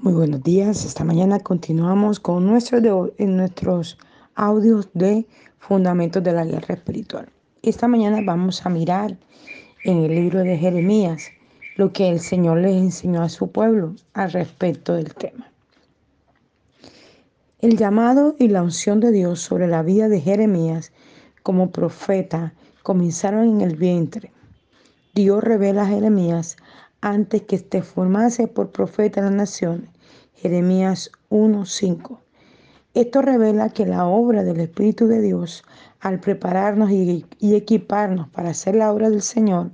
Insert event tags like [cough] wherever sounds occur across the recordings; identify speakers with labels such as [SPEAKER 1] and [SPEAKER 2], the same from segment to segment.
[SPEAKER 1] Muy buenos días. Esta mañana continuamos con nuestros audios de Fundamentos de la Guerra Espiritual. Esta mañana vamos a mirar en el libro de Jeremías lo que el Señor les enseñó a su pueblo al respecto del tema. El llamado y la unción de Dios sobre la vida de Jeremías como profeta comenzaron en el vientre. Dios revela a Jeremías antes que te formase por profeta de las naciones. Jeremías 1:5. Esto revela que la obra del Espíritu de Dios, al prepararnos y, equiparnos para hacer la obra del Señor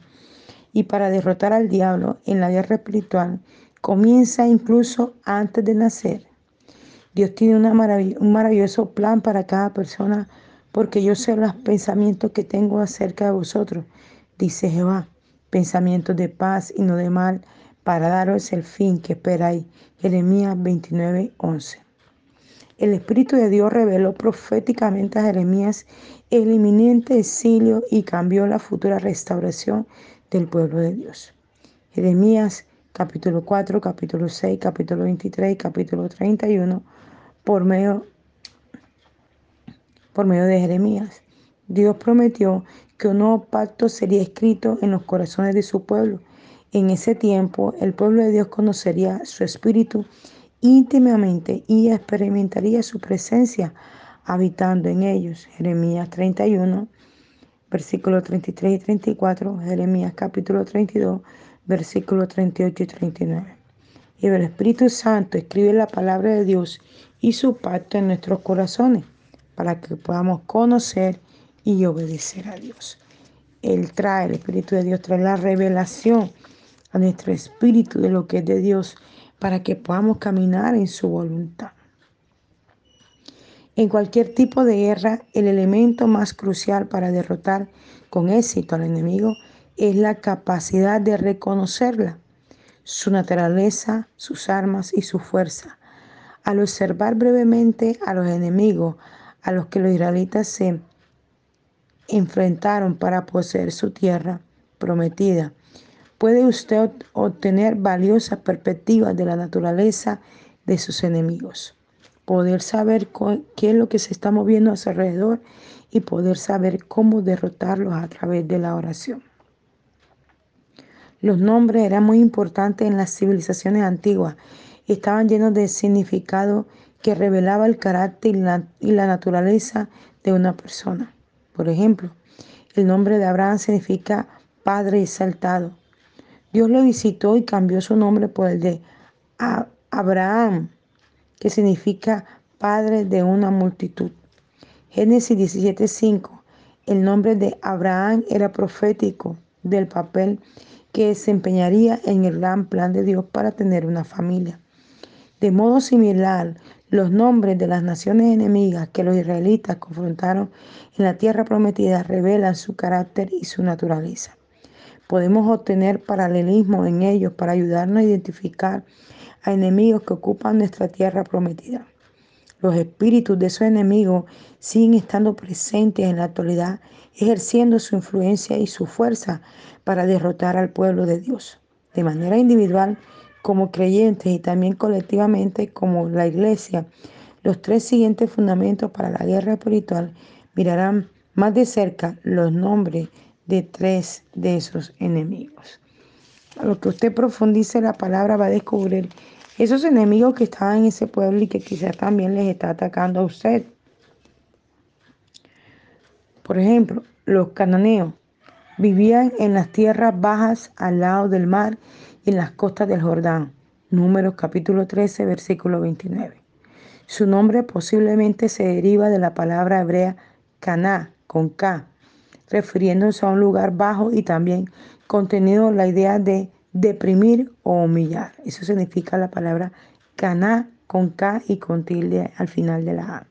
[SPEAKER 1] y para derrotar al diablo en la guerra espiritual, comienza incluso antes de nacer. Dios tiene un maravilloso plan para cada persona porque yo sé los pensamientos que tengo acerca de vosotros, dice Jehová pensamientos de paz y no de mal, para daros el fin que esperáis. Jeremías 29, 11. El Espíritu de Dios reveló proféticamente a Jeremías el inminente exilio y cambió la futura restauración del pueblo de Dios. Jeremías capítulo 4, capítulo 6, capítulo 23 capítulo 31 por medio, por medio de Jeremías. Dios prometió que un nuevo pacto sería escrito en los corazones de su pueblo. En ese tiempo el pueblo de Dios conocería su espíritu íntimamente y experimentaría su presencia habitando en ellos. Jeremías 31, versículos 33 y 34, Jeremías capítulo 32, versículos 38 y 39. Y el Espíritu Santo escribe la palabra de Dios y su pacto en nuestros corazones para que podamos conocer y obedecer a Dios. Él trae, el Espíritu de Dios trae la revelación a nuestro espíritu de lo que es de Dios para que podamos caminar en su voluntad. En cualquier tipo de guerra, el elemento más crucial para derrotar con éxito al enemigo es la capacidad de reconocerla, su naturaleza, sus armas y su fuerza. Al observar brevemente a los enemigos a los que los israelitas se enfrentaron para poseer su tierra prometida. Puede usted obtener valiosas perspectivas de la naturaleza de sus enemigos, poder saber qué es lo que se está moviendo a su alrededor y poder saber cómo derrotarlos a través de la oración. Los nombres eran muy importantes en las civilizaciones antiguas estaban llenos de significado que revelaba el carácter y la, y la naturaleza de una persona. Por ejemplo, el nombre de Abraham significa Padre exaltado. Dios lo visitó y cambió su nombre por el de Abraham, que significa Padre de una multitud. Génesis 17:5. El nombre de Abraham era profético del papel que desempeñaría en el gran plan de Dios para tener una familia. De modo similar, los nombres de las naciones enemigas que los israelitas confrontaron en la tierra prometida revelan su carácter y su naturaleza. Podemos obtener paralelismo en ellos para ayudarnos a identificar a enemigos que ocupan nuestra tierra prometida. Los espíritus de esos enemigos siguen estando presentes en la actualidad, ejerciendo su influencia y su fuerza para derrotar al pueblo de Dios. De manera individual, como creyentes y también colectivamente como la iglesia, los tres siguientes fundamentos para la guerra espiritual mirarán más de cerca los nombres de tres de esos enemigos. A lo que usted profundice la palabra va a descubrir esos enemigos que estaban en ese pueblo y que quizás también les está atacando a usted. Por ejemplo, los cananeos vivían en las tierras bajas al lado del mar en las costas del Jordán. Números capítulo 13, versículo 29. Su nombre posiblemente se deriva de la palabra hebrea Caná, con K, refiriéndose a un lugar bajo y también contenido la idea de deprimir o humillar. Eso significa la palabra Caná con K y con tilde al final de la A.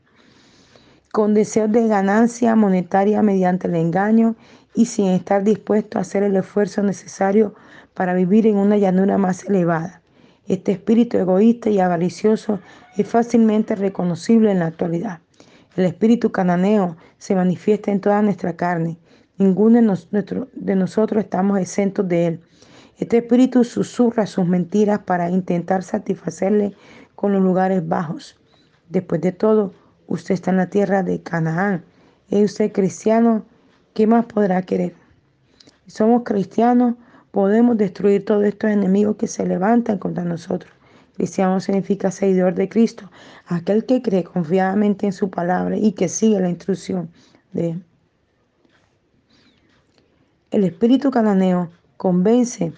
[SPEAKER 1] Con deseos de ganancia monetaria mediante el engaño y sin estar dispuesto a hacer el esfuerzo necesario para vivir en una llanura más elevada. Este espíritu egoísta y avaricioso es fácilmente reconocible en la actualidad. El espíritu cananeo se manifiesta en toda nuestra carne. Ninguno de, nosotros estamos exentos de él. Este espíritu susurra sus mentiras para intentar satisfacerle con los lugares bajos. Después de todo, usted está en la tierra de Canaán. ¿Es usted cristiano? ¿Qué más podrá querer? Somos cristianos, podemos destruir todos estos enemigos que se levantan contra nosotros. Cristiano significa seguidor de Cristo, aquel que cree confiadamente en su palabra y que sigue la instrucción de él. El espíritu cananeo convence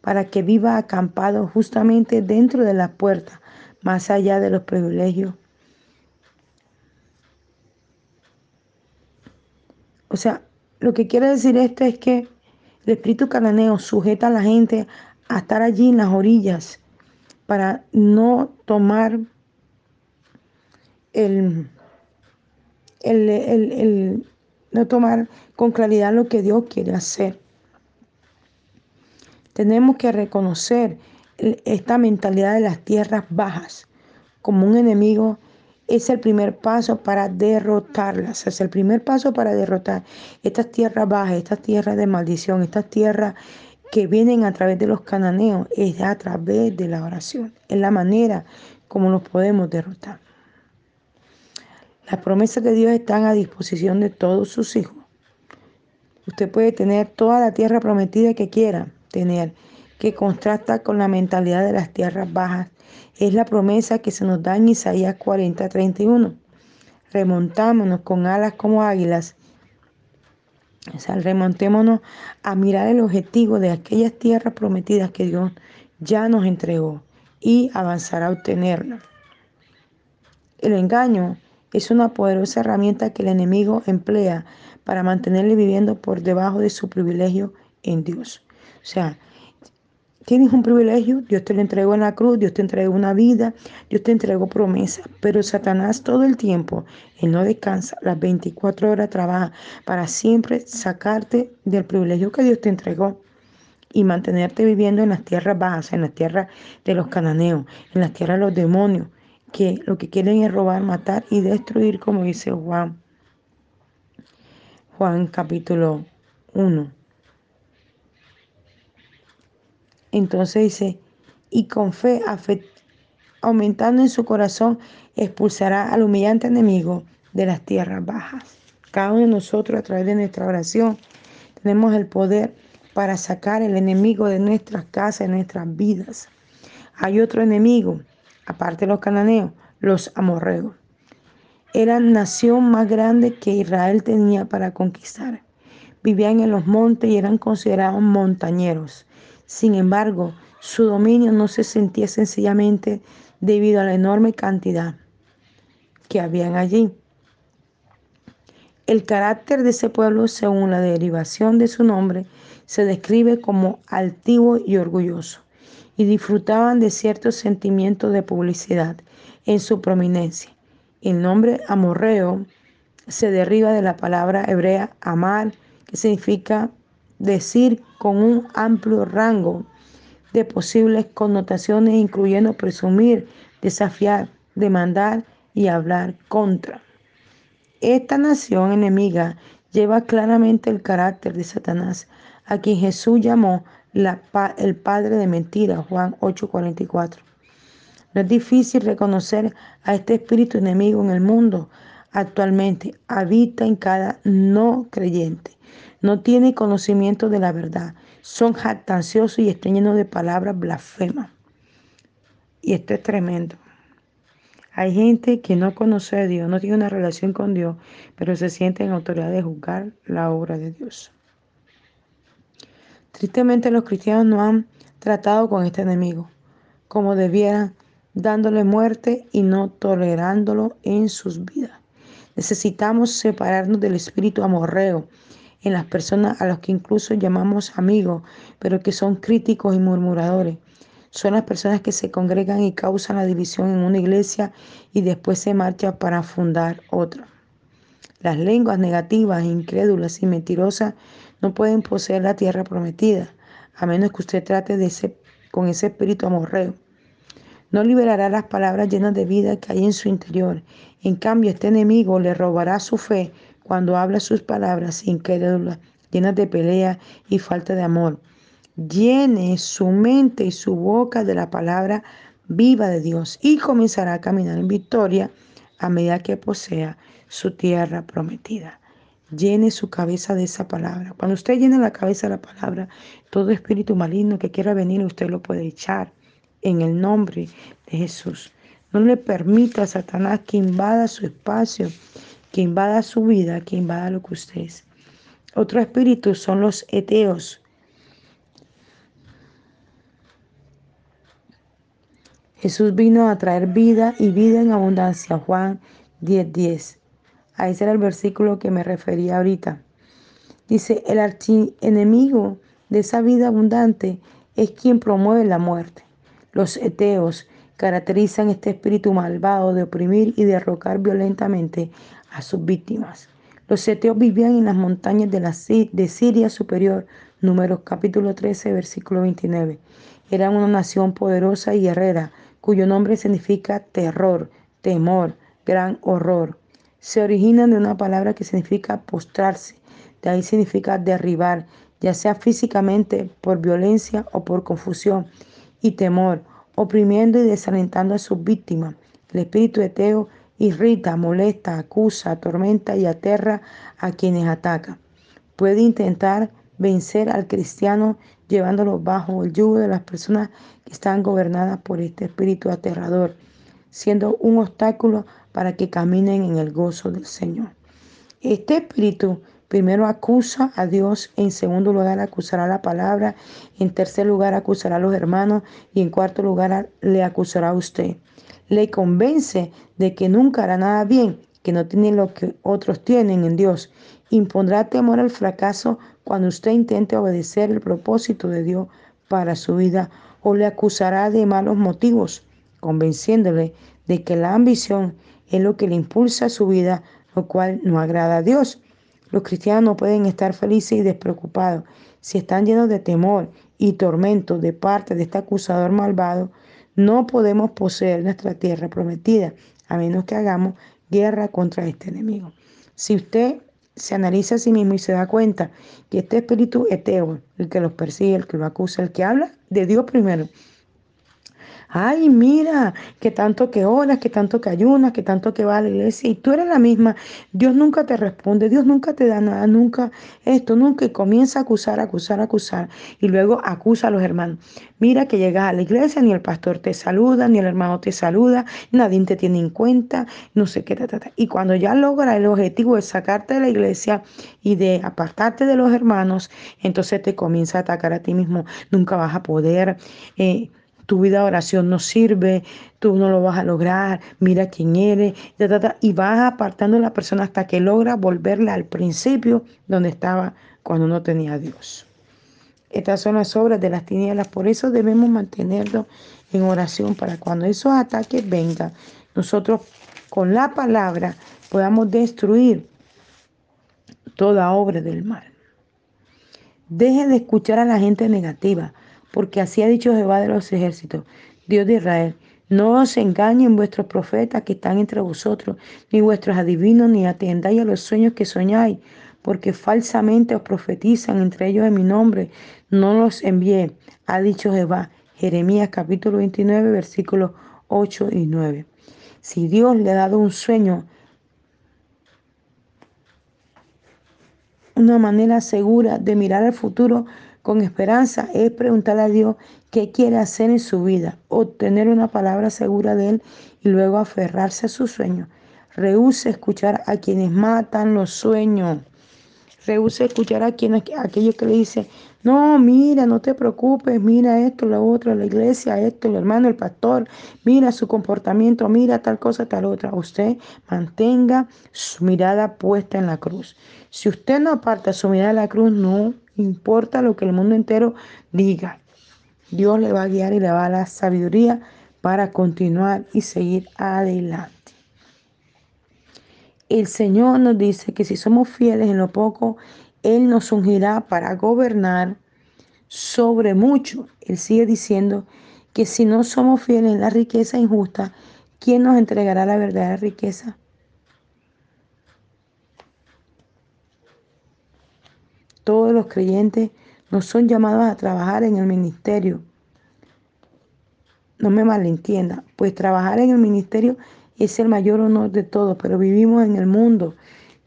[SPEAKER 1] para que viva acampado justamente dentro de la puerta, más allá de los privilegios. O sea, lo que quiere decir esto es que el espíritu cananeo sujeta a la gente a estar allí en las orillas para no tomar el, el, no tomar con claridad lo que Dios quiere hacer. Tenemos que reconocer esta mentalidad de las tierras bajas como un enemigo es el primer paso para derrotarlas. Es el primer paso para derrotar estas tierras bajas, estas tierras de maldición, estas tierras que vienen a través de los cananeos. Es a través de la oración. Es la manera como los podemos derrotar. Las promesas de Dios están a disposición de todos sus hijos. Usted puede tener toda la tierra prometida que quiera tener, que contrasta con la mentalidad de las tierras bajas es la promesa que se nos da en Isaías 40, 31. Remontámonos con alas como águilas. O sea, remontémonos a mirar el objetivo de aquellas tierras prometidas que Dios ya nos entregó y avanzar a obtenerlas. El engaño es una poderosa herramienta que el enemigo emplea para mantenerle viviendo por debajo de su privilegio en Dios. O sea, Tienes un privilegio, Dios te lo entregó en la cruz, Dios te entregó una vida, Dios te entregó promesa. Pero Satanás todo el tiempo, él no descansa, las 24 horas trabaja para siempre sacarte del privilegio que Dios te entregó y mantenerte viviendo en las tierras bajas, en las tierras de los cananeos, en las tierras de los demonios, que lo que quieren es robar, matar y destruir, como dice Juan. Juan capítulo 1. Entonces dice, y con fe, aumentando en su corazón, expulsará al humillante enemigo de las tierras bajas. Cada uno de nosotros a través de nuestra oración tenemos el poder para sacar el enemigo de nuestras casas, de nuestras vidas. Hay otro enemigo, aparte de los cananeos, los amorreos. Era la nación más grande que Israel tenía para conquistar. Vivían en los montes y eran considerados montañeros. Sin embargo, su dominio no se sentía sencillamente debido a la enorme cantidad que habían allí. El carácter de ese pueblo, según la derivación de su nombre, se describe como altivo y orgulloso, y disfrutaban de ciertos sentimientos de publicidad en su prominencia. El nombre amorreo se deriva de la palabra hebrea amar, que significa decir con un amplio rango de posibles connotaciones, incluyendo presumir, desafiar, demandar y hablar contra. Esta nación enemiga lleva claramente el carácter de Satanás, a quien Jesús llamó el padre de mentira, Juan 8:44. No es difícil reconocer a este espíritu enemigo en el mundo. Actualmente habita en cada no creyente no tiene conocimiento de la verdad, son jactanciosos y están llenos de palabras blasfemas. Y esto es tremendo. Hay gente que no conoce a Dios, no tiene una relación con Dios, pero se siente en autoridad de juzgar la obra de Dios. Tristemente los cristianos no han tratado con este enemigo como debieran, dándole muerte y no tolerándolo en sus vidas. Necesitamos separarnos del espíritu amorreo en las personas a los que incluso llamamos amigos, pero que son críticos y murmuradores. Son las personas que se congregan y causan la división en una iglesia y después se marchan para fundar otra. Las lenguas negativas, incrédulas y mentirosas no pueden poseer la tierra prometida, a menos que usted trate de ese, con ese espíritu amorreo. No liberará las palabras llenas de vida que hay en su interior. En cambio, este enemigo le robará su fe cuando habla sus palabras incrédulas, llenas de pelea y falta de amor. llene su mente y su boca de la palabra viva de Dios y comenzará a caminar en victoria a medida que posea su tierra prometida. Llene su cabeza de esa palabra. Cuando usted llene la cabeza de la palabra, todo espíritu maligno que quiera venir, usted lo puede echar en el nombre de Jesús. No le permita a Satanás que invada su espacio, que invada su vida, que invada lo que usted es. Otro espíritu son los eteos. Jesús vino a traer vida y vida en abundancia. Juan 10:10. 10. A ese era el versículo que me refería ahorita. Dice, el archienemigo de esa vida abundante es quien promueve la muerte. Los eteos caracterizan este espíritu malvado de oprimir y derrocar violentamente a sus víctimas. Los eteos vivían en las montañas de, la, de Siria superior, números capítulo 13, versículo 29. Eran una nación poderosa y guerrera, cuyo nombre significa terror, temor, gran horror. Se originan de una palabra que significa postrarse, de ahí significa derribar, ya sea físicamente por violencia o por confusión y temor, oprimiendo y desalentando a sus víctimas. El espíritu eteo irrita, molesta, acusa, atormenta y aterra a quienes ataca. Puede intentar vencer al cristiano llevándolo bajo el yugo de las personas que están gobernadas por este espíritu aterrador, siendo un obstáculo para que caminen en el gozo del Señor. Este espíritu primero acusa a Dios, en segundo lugar acusará la palabra, en tercer lugar acusará a los hermanos y en cuarto lugar le acusará a usted. Le convence de que nunca hará nada bien, que no tiene lo que otros tienen en Dios. Impondrá temor al fracaso cuando usted intente obedecer el propósito de Dios para su vida o le acusará de malos motivos, convenciéndole de que la ambición es lo que le impulsa a su vida, lo cual no agrada a Dios. Los cristianos no pueden estar felices y despreocupados si están llenos de temor y tormento de parte de este acusador malvado. No podemos poseer nuestra tierra prometida a menos que hagamos guerra contra este enemigo. Si usted se analiza a sí mismo y se da cuenta que este espíritu eteo, el que los persigue, el que lo acusa, el que habla de Dios primero, ay, mira, que tanto que oras, que tanto que ayunas, que tanto que va a la iglesia, y tú eres la misma, Dios nunca te responde, Dios nunca te da nada, nunca esto, nunca, y comienza a acusar, acusar, acusar, y luego acusa a los hermanos. Mira que llegas a la iglesia, ni el pastor te saluda, ni el hermano te saluda, nadie te tiene en cuenta, no sé qué, ta, y cuando ya logra el objetivo de sacarte de la iglesia y de apartarte de los hermanos, entonces te comienza a atacar a ti mismo, nunca vas a poder. Eh, tu vida de oración no sirve, tú no lo vas a lograr, mira quién eres, y vas apartando a la persona hasta que logra volverla al principio donde estaba cuando no tenía a Dios. Estas son las obras de las tinieblas, por eso debemos mantenerlo en oración para cuando esos ataques vengan, nosotros con la palabra podamos destruir toda obra del mal. Deje de escuchar a la gente negativa porque así ha dicho Jehová de los ejércitos, Dios de Israel. No os engañen vuestros profetas que están entre vosotros, ni vuestros adivinos, ni atendáis a los sueños que soñáis, porque falsamente os profetizan entre ellos en mi nombre. No los envié, ha dicho Jehová. Jeremías capítulo 29, versículos 8 y 9. Si Dios le ha dado un sueño, una manera segura de mirar al futuro, con esperanza es preguntarle a Dios qué quiere hacer en su vida, obtener una palabra segura de Él y luego aferrarse a su sueño. Rehúse escuchar a quienes matan los sueños. Rehúse escuchar a quienes, aquellos que le dicen, no, mira, no te preocupes, mira esto, lo otro, la iglesia, esto, el hermano, el pastor, mira su comportamiento, mira tal cosa, tal otra. Usted mantenga su mirada puesta en la cruz. Si usted no aparta su mirada de la cruz, no importa lo que el mundo entero diga. Dios le va a guiar y le va a dar sabiduría para continuar y seguir adelante. El Señor nos dice que si somos fieles en lo poco, Él nos ungirá para gobernar sobre mucho. Él sigue diciendo que si no somos fieles en la riqueza injusta, ¿quién nos entregará la verdadera riqueza? Todos los creyentes no son llamados a trabajar en el ministerio. No me malentienda, pues trabajar en el ministerio es el mayor honor de todo, pero vivimos en el mundo.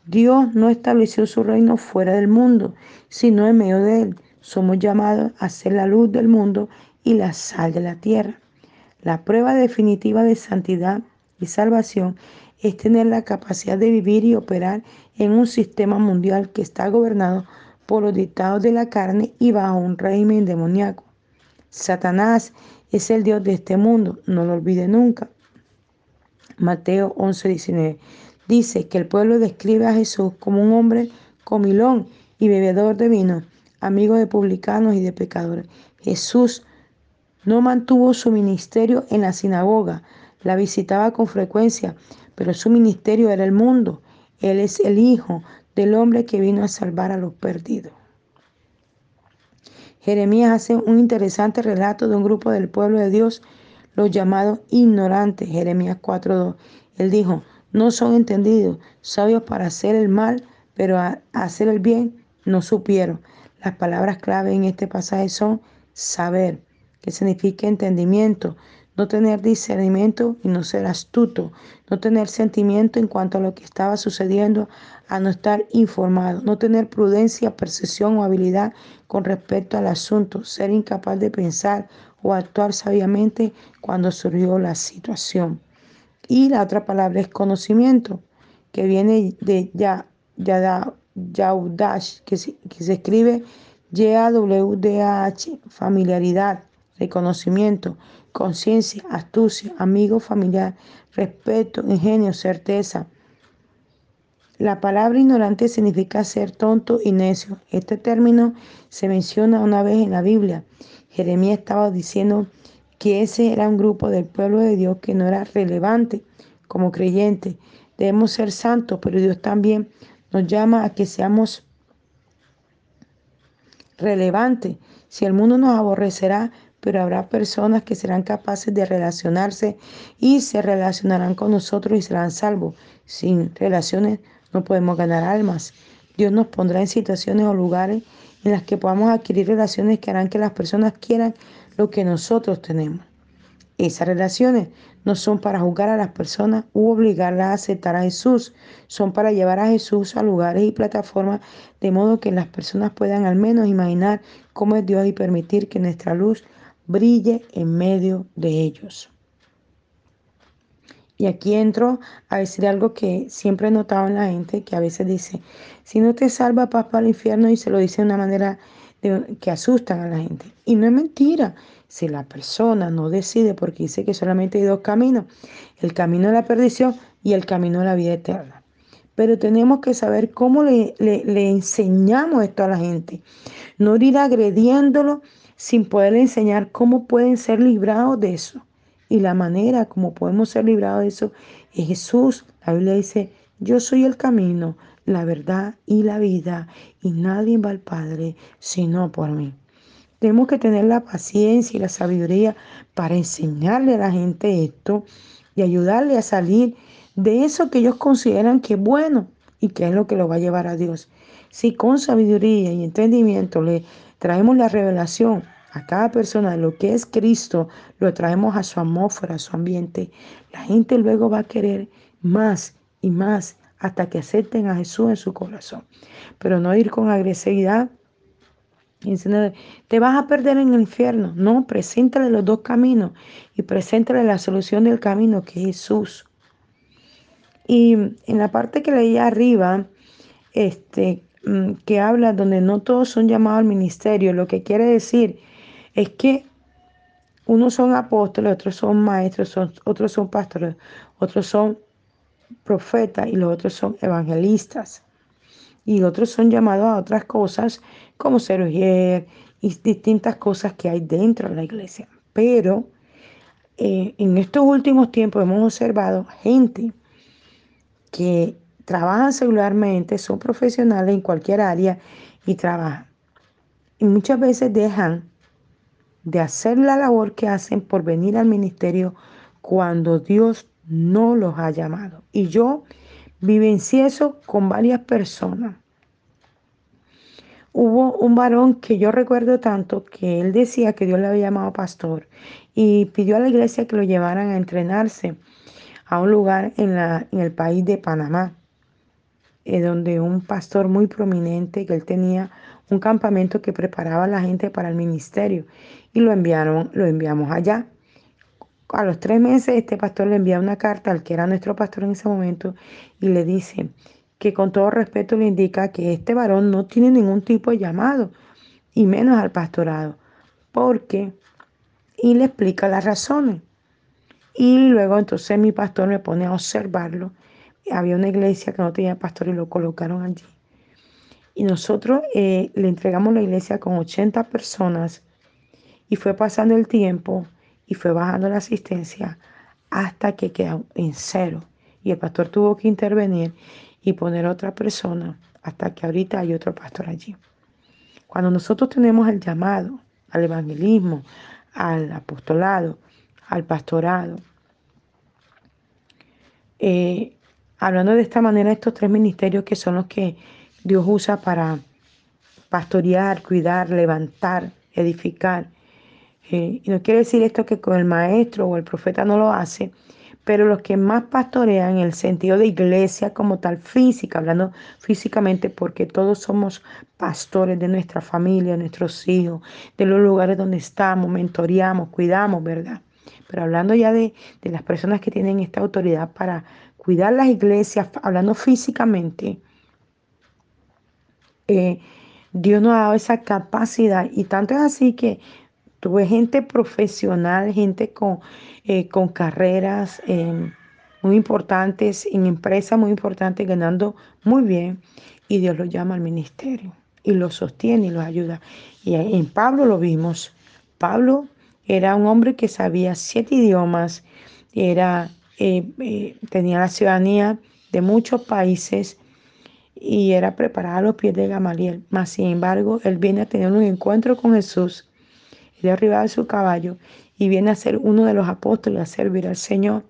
[SPEAKER 1] Dios no estableció su reino fuera del mundo, sino en medio de él. Somos llamados a ser la luz del mundo y la sal de la tierra. La prueba definitiva de santidad y salvación es tener la capacidad de vivir y operar en un sistema mundial que está gobernado por los dictados de la carne y bajo un régimen demoníaco. Satanás es el Dios de este mundo, no lo olvide nunca. Mateo 11:19 dice que el pueblo describe a Jesús como un hombre comilón y bebedor de vino, amigo de publicanos y de pecadores. Jesús no mantuvo su ministerio en la sinagoga, la visitaba con frecuencia, pero su ministerio era el mundo. Él es el Hijo del hombre que vino a salvar a los perdidos. Jeremías hace un interesante relato de un grupo del pueblo de Dios, los llamados ignorantes, Jeremías 4.2. Él dijo, no son entendidos, sabios para hacer el mal, pero a hacer el bien no supieron. Las palabras clave en este pasaje son saber, que significa entendimiento, no tener discernimiento y no ser astuto, no tener sentimiento en cuanto a lo que estaba sucediendo, a no estar informado, no tener prudencia, percepción o habilidad con respecto al asunto, ser incapaz de pensar o actuar sabiamente cuando surgió la situación. Y la otra palabra es conocimiento, que viene de ya, ya, Yaudash, que se, que se escribe Y-A-W-D-A-H, familiaridad, reconocimiento, conciencia, astucia, amigo, familiar, respeto, ingenio, certeza. La palabra ignorante significa ser tonto y necio. Este término se menciona una vez en la Biblia. Jeremías estaba diciendo que ese era un grupo del pueblo de Dios que no era relevante como creyente. Debemos ser santos, pero Dios también nos llama a que seamos relevantes. Si el mundo nos aborrecerá, pero habrá personas que serán capaces de relacionarse y se relacionarán con nosotros y serán salvos. Sin relaciones no podemos ganar almas. Dios nos pondrá en situaciones o lugares en las que podamos adquirir relaciones que harán que las personas quieran lo que nosotros tenemos. Esas relaciones no son para juzgar a las personas u obligarlas a aceptar a Jesús, son para llevar a Jesús a lugares y plataformas de modo que las personas puedan al menos imaginar cómo es Dios y permitir que nuestra luz brille en medio de ellos. Y aquí entro a decir algo que siempre he notado en la gente, que a veces dice, si no te salva, paz para infierno, y se lo dice de una manera que asustan a la gente. Y no es mentira. Si la persona no decide, porque dice que solamente hay dos caminos, el camino de la perdición y el camino de la vida eterna. Pero tenemos que saber cómo le, le enseñamos esto a la gente. No ir agrediéndolo sin poder enseñar cómo pueden ser librados de eso. Y la manera como podemos ser librados de eso es Jesús. La Biblia dice, yo soy el camino, la verdad y la vida, y nadie va al Padre sino por mí. Tenemos que tener la paciencia y la sabiduría para enseñarle a la gente esto y ayudarle a salir de eso que ellos consideran que es bueno y que es lo que lo va a llevar a Dios. Si con sabiduría y entendimiento le traemos la revelación a cada persona de lo que es Cristo, lo traemos a su atmósfera, a su ambiente, la gente luego va a querer más y más hasta que acepten a Jesús en su corazón. Pero no ir con agresividad te vas a perder en el infierno. No, preséntale los dos caminos y preséntale la solución del camino que es Jesús. Y en la parte que leí arriba, este, Mm, que habla donde no todos son llamados al ministerio, lo que quiere decir es que unos son apóstoles, otros son maestros, otros son pastores, otros son profetas y los otros son evangelistas. Y otros son llamados a otras cosas como ser y distintas cosas que hay dentro de la iglesia. Pero eh, en estos últimos tiempos hemos observado gente que trabajan celularmente, son profesionales en cualquier área y trabajan. Y muchas veces dejan de hacer la labor que hacen por venir al ministerio cuando Dios no los ha llamado. Y yo vivencié eso con varias personas. hubo un varón que yo recuerdo tanto que él decía que Dios le había llamado pastor y pidió a la iglesia que lo llevaran a entrenarse a un lugar en, la, en el país de Panamá, eh, donde un pastor muy prominente, que él tenía un campamento que preparaba a la gente para el ministerio y lo enviaron, lo enviamos allá. A los tres meses este pastor le envía una carta al que era nuestro pastor en ese momento y le dice que con todo respeto le indica que este varón no tiene ningún tipo de llamado y menos al pastorado, porque y le explica las razones. Y luego entonces mi pastor me pone a observarlo. Había una iglesia que no tenía pastor y lo colocaron allí. Y nosotros eh, le entregamos la iglesia con 80 personas y fue pasando el tiempo y fue bajando la asistencia hasta que quedó en cero. Y el pastor tuvo que intervenir y poner otra persona hasta que ahorita hay otro pastor allí. Cuando nosotros tenemos el llamado al evangelismo, al apostolado, al pastorado. Eh, hablando de esta manera, estos tres ministerios que son los que Dios usa para pastorear, cuidar, levantar, edificar. Eh, y no quiere decir esto que con el maestro o el profeta no lo hace, pero los que más pastorean en el sentido de iglesia como tal física, hablando físicamente, porque todos somos pastores de nuestra familia, de nuestros hijos, de los lugares donde estamos, mentoreamos, cuidamos, ¿verdad? Pero hablando ya de, las personas que tienen esta autoridad para cuidar las iglesias, hablando físicamente, eh, Dios nos ha dado esa capacidad y tanto es así que tuve gente profesional, gente con eh, con carreras em, muy importantes, en empresas muy importantes, ganando muy bien, y Dios los llama al ministerio y los sostiene y los ayuda. Y en Pablo lo vimos. Pablo era un hombre que sabía siete idiomas, era, eh, eh, tenía la ciudadanía de muchos países y era preparado a los pies de Gamaliel. Mas, sin embargo, él viene a tener un encuentro con Jesús y arriba de su caballo y viene a ser uno de los apóstoles a servir al Señor.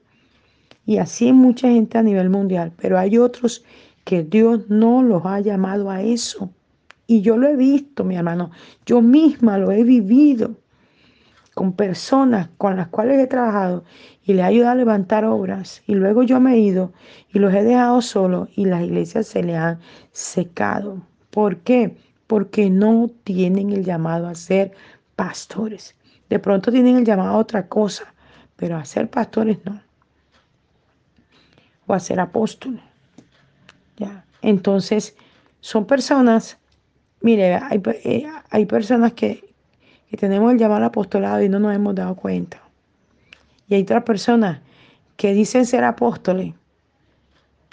[SPEAKER 1] Y así mucha gente a nivel mundial, pero hay otros que Dios no los ha llamado a eso. Y yo lo he visto, mi hermano, yo misma lo he vivido con personas con las cuales he trabajado y le he ayudado a levantar obras. Y luego yo me he ido y los he dejado solos y las iglesias se le han secado. ¿Por qué? Porque no tienen el llamado a ser pastores. De pronto tienen el llamado a otra cosa, pero a ser pastores no. O a ser apóstoles. ¿Ya? Entonces, son personas, mire, hay, eh, hay personas que, que tenemos el llamado al apostolado y no nos hemos dado cuenta. Y hay otras personas que dicen ser apóstoles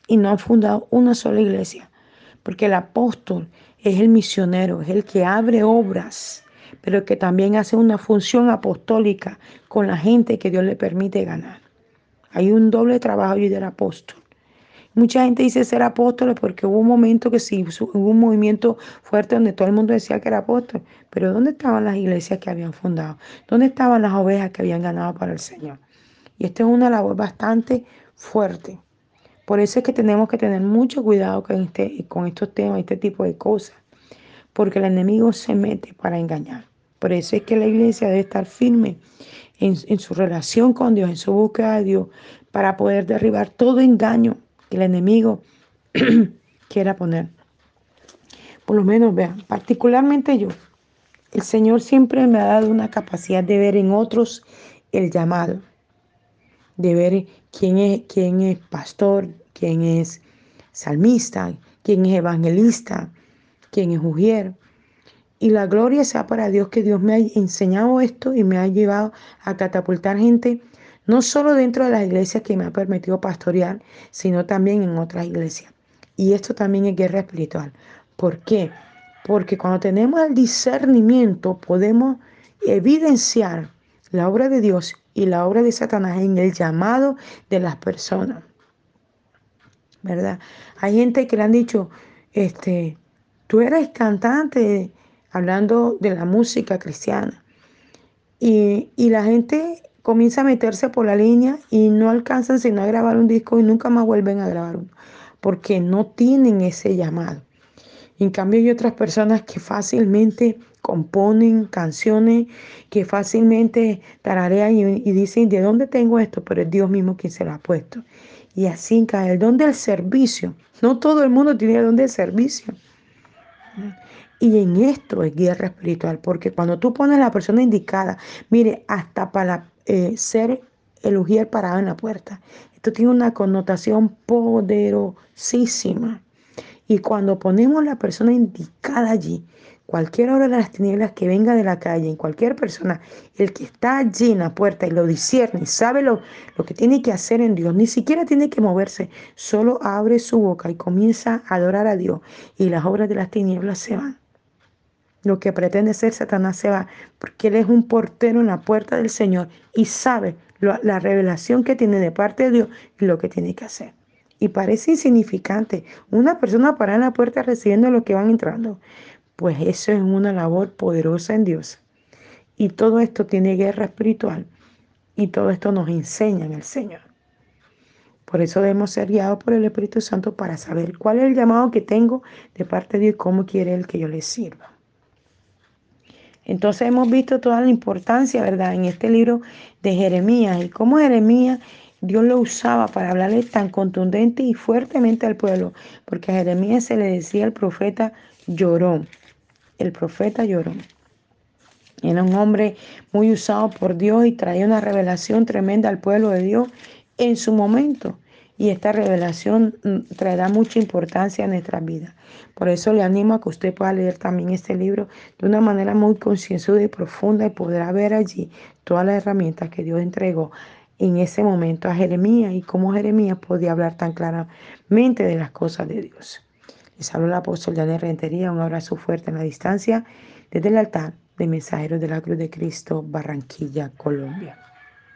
[SPEAKER 1] y no han fundado una sola iglesia. Porque el apóstol es el misionero, es el que abre obras pero que también hace una función apostólica con la gente que Dios le permite ganar. Hay un doble trabajo y del apóstol. Mucha gente dice ser apóstol porque hubo un momento que sí, hubo un movimiento fuerte donde todo el mundo decía que era apóstol, pero ¿dónde estaban las iglesias que habían fundado? ¿Dónde estaban las ovejas que habían ganado para el Señor? Y esta es una labor bastante fuerte. Por eso es que tenemos que tener mucho cuidado con, este, con estos temas, este tipo de cosas porque el enemigo se mete para engañar. Por eso es que la iglesia debe estar firme en, su relación con Dios, en su búsqueda de Dios, para poder derribar todo engaño que el enemigo [clears throat] quiera poner. Por lo menos, vean, particularmente yo, el Señor siempre me ha dado una capacidad de ver en otros el llamado, de ver quién es, quién es pastor, quién es salmista, quién es evangelista, quien es Ujier. Y la gloria sea para Dios que Dios me ha enseñado esto y me ha llevado a catapultar gente, no solo dentro de las iglesias que me ha permitido pastorear, sino también en otras iglesias. Y esto también es guerra espiritual. ¿Por qué? Porque cuando tenemos el discernimiento podemos evidenciar la obra de Dios y la obra de Satanás en el llamado de las personas. ¿Verdad? Hay gente que le han dicho, este, Tú eres cantante hablando de la música cristiana. Y, la gente comienza a meterse por la línea y no alcanzan sino a grabar un disco y nunca más vuelven a grabar uno, porque no tienen ese llamado. En cambio hay otras personas que fácilmente componen canciones, que fácilmente tararean y, y dicen, ¿de dónde tengo esto? Pero es Dios mismo quien se lo ha puesto. Y así cae el don del servicio. No todo el mundo tiene el don del servicio. Y en esto es guerra espiritual, porque cuando tú pones la persona indicada, mire, hasta para eh, ser el ujier parado en la puerta, esto tiene una connotación poderosísima. Y cuando ponemos la persona indicada allí, cualquier hora de las tinieblas que venga de la calle, en cualquier persona, el que está allí en la puerta y lo discierne sabe lo, lo que tiene que hacer en Dios, ni siquiera tiene que moverse, solo abre su boca y comienza a adorar a Dios y las obras de las tinieblas se van. Lo que pretende ser Satanás se va, porque él es un portero en la puerta del Señor y sabe la revelación que tiene de parte de Dios y lo que tiene que hacer. Y parece insignificante una persona para en la puerta recibiendo lo que van entrando. Pues eso es una labor poderosa en Dios. Y todo esto tiene guerra espiritual. Y todo esto nos enseña en el Señor. Por eso debemos ser guiados por el Espíritu Santo para saber cuál es el llamado que tengo de parte de Dios y cómo quiere Él que yo le sirva. Entonces hemos visto toda la importancia, ¿verdad?, en este libro de Jeremías y cómo Jeremías Dios lo usaba para hablarle tan contundente y fuertemente al pueblo, porque a Jeremías se le decía el profeta llorón, el profeta llorón. Era un hombre muy usado por Dios y traía una revelación tremenda al pueblo de Dios en su momento y esta revelación mm, traerá mucha importancia a nuestras vidas. Por eso le animo a que usted pueda leer también este libro de una manera muy concienzuda y profunda y podrá ver allí todas las herramientas que Dios entregó en ese momento a Jeremías y cómo Jeremías podía hablar tan claramente de las cosas de Dios. Les hablo el apóstol Daniel Rentería, un abrazo fuerte en la distancia desde el altar de Mensajeros de la Cruz de Cristo, Barranquilla, Colombia.